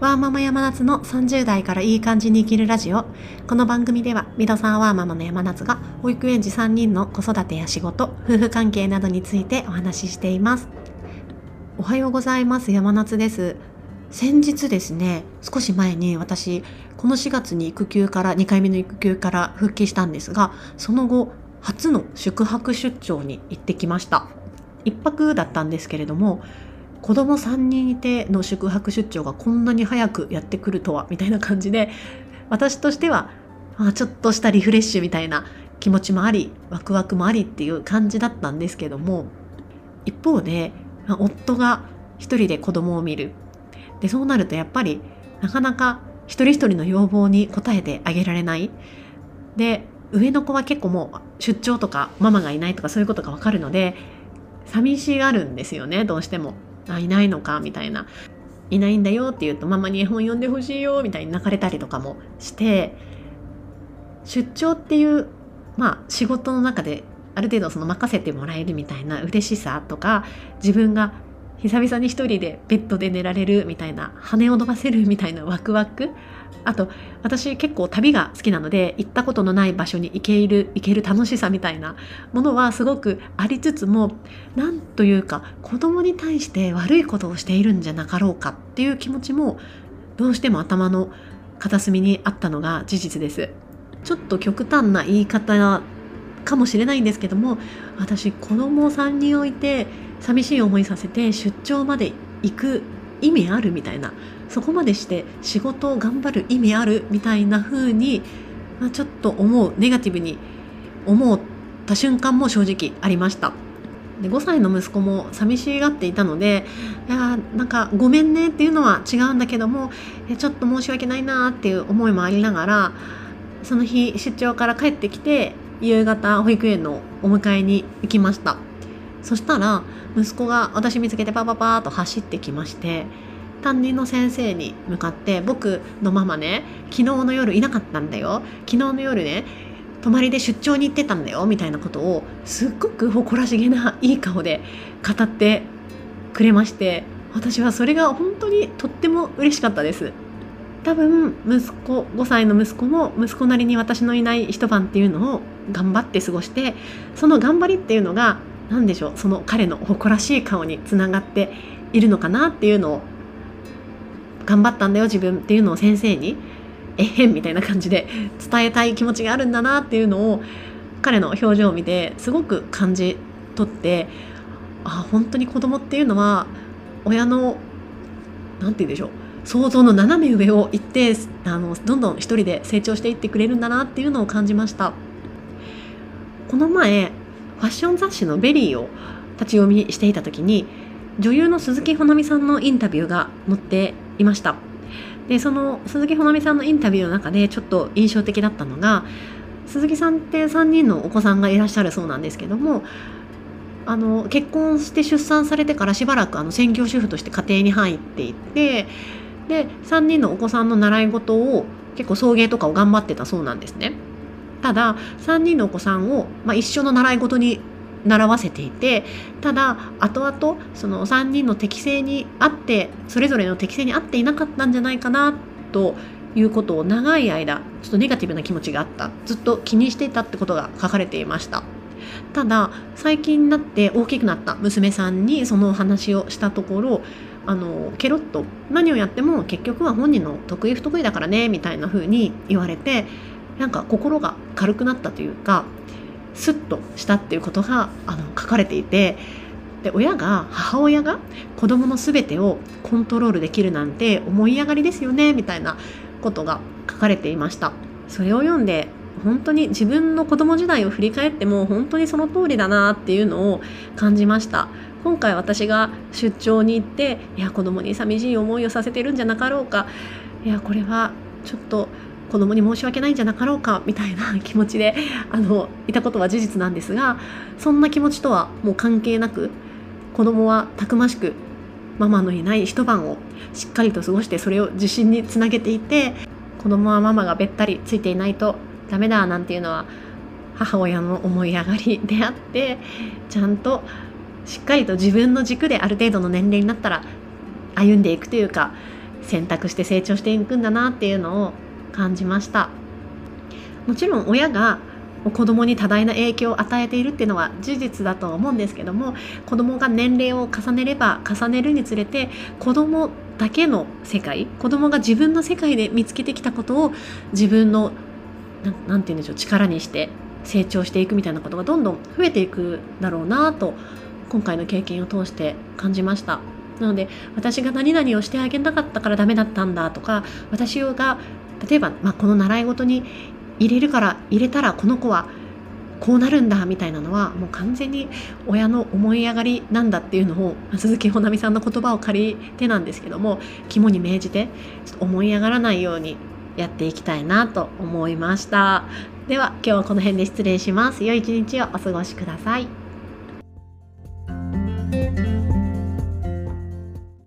ワーママ山夏の30代からいい感じに生きるラジオ。この番組では、ミドさんワーママの山夏が、保育園児3人の子育てや仕事、夫婦関係などについてお話ししています。おはようございます。山夏です。先日ですね、少し前に私、この4月に育休から、2回目の育休から復帰したんですが、その後、初の宿泊出張に行ってきました。一泊だったんですけれども、子供3人いての宿泊出張がこんなに早くやってくるとはみたいな感じで私としては、あ、ちょっとしたリフレッシュみたいな気持ちもありワクワクもありっていう感じだったんですけども一方で、まあ、夫が一人で子供を見るでそうなるとやっぱりなかなか一人一人の要望に応えてあげられないで上の子は結構もう出張とかママがいないとかそういうことが分かるので寂しがるんですよねどうしても。あいないのかみたいな。いないんだよって言うとママに絵本読んでほしいよみたいに泣かれたりとかもして出張っていうまあ仕事の中である程度その任せてもらえるみたいな嬉しさとか自分が久々に一人でベッドで寝られるみたいな羽を伸ばせるみたいなワクワクあと私結構旅が好きなので行ったことのない場所に行ける行ける楽しさみたいなものはすごくありつつもなんというか子供に対して悪いことをしているんじゃなかろうかっていう気持ちもどうしても頭の片隅にあったのが事実です。ちょっと極端な言い方かもしれないんですけども私子供3人置いて寂しい思いさせて出張まで行く意味あるみたいなそこまでして仕事を頑張る意味あるみたいな風に、まあ、ちょっと思うネガティブに思った瞬間も正直ありました。で5歳の息子も寂しがっていたのでいやなんかごめんねっていうのは違うんだけどもちょっと申し訳ないなっていう思いもありながらその日出張から帰ってきて夕方保育園のお迎えに行きました。そしたら息子が私見つけてパパパーと走ってきまして担任の先生に向かって僕のママね昨日の夜いなかったんだよ。昨日の夜ね泊まりで出張に行ってたんだよみたいなことをすっごく誇らしげないい顔で語ってくれまして私はそれが本当にとっても嬉しかったです。多分息子5歳の息子も息子なりに私のいない一晩っていうのを頑張って過ごしてその頑張りっていうのが何でしょう？その彼の誇らしい顔につながっているのかなっていうのを頑張ったんだよ自分っていうのを先生に。えへんみたいな感じで伝えたい気持ちがあるんだなっていうのを彼の表情を見てすごく感じ取ってあ本当に子供っていうのは親の何て言うんでしょう？想像の斜め上を行ってあのどんどん一人で成長していってくれるんだなっていうのを感じました。この前ファッション雑誌の「VERY」を立ち読みしていた時に女優の鈴木保奈美さんのインタビューが載っていました。でその鈴木保奈美さんのインタビューの中でちょっと印象的だったのが鈴木さんって3人のお子さんがいらっしゃるそうなんですけどもあの結婚して出産されてからしばらくあの専業主婦として家庭に入っていってで3人のお子さんの習い事を結構送迎とかを頑張ってたそうなんですね。ただ3人のお子さんを、まあ、一緒の習い事に習わせていてただ後々その3人の適性に合ってそれぞれの適性に合っていなかったんじゃないかなということを長い間ちょっとネガティブな気持ちがあったずっと気にしていたってことが書かれていましたただ最近になって大きくなった娘さんにそのお話をしたところあのケロッと何をやっても結局は本人の得意不得意だからねみたいな風に言われてなんか心が軽くなったというかスッとしたっていうことがあの書かれていてで親が母親が子供の全てをコントロールできるなんて思い上がりですよねみたいなことが書かれていました。それを読んで本当に自分の子供時代を振り返っても本当にその通りだなっていうのを感じました。今回私が出張に行っていや子供に寂しい思いをさせてるんじゃなかろうか。いやこれはちょっと子供に申し訳ないんじゃなかろうかみたいな 気持ちであのいたことは事実なんですがそんな気持ちとはもう関係なく子供はたくましくママのいない一晩をしっかりと過ごしてそれを自信につなげていて子供はママがべったりついていないとダメだなんていうのは母親の思い上がりであってちゃんとしっかりと自分の軸である程度の年齢になったら歩んでいくというか選択して成長していくんだなっていうのを感じました。もちろん親が子供に多大な影響を与えているっていうのは事実だと思うんですけども子供が年齢を重ねれば重ねるにつれて子供だけの世界子供が自分の世界で見つけてきたことを自分の何て言うんでしょう力にして成長していくみたいなことがどんどん増えていくだろうなと今回の経験を通して感じました。なので私が何々をしてあげなかったからダメだったんだとか私が例えば、まあ、この習い事に入れるから入れたらこの子はこうなるんだみたいなのはもう完全に親の思い上がりなんだっていうのを鈴木保奈美さんの言葉を借りてなんですけども肝に銘じてちょっと思い上がらないようにやっていきたいなと思いました。では今日はこの辺で失礼します。良い一日をお過ごしください。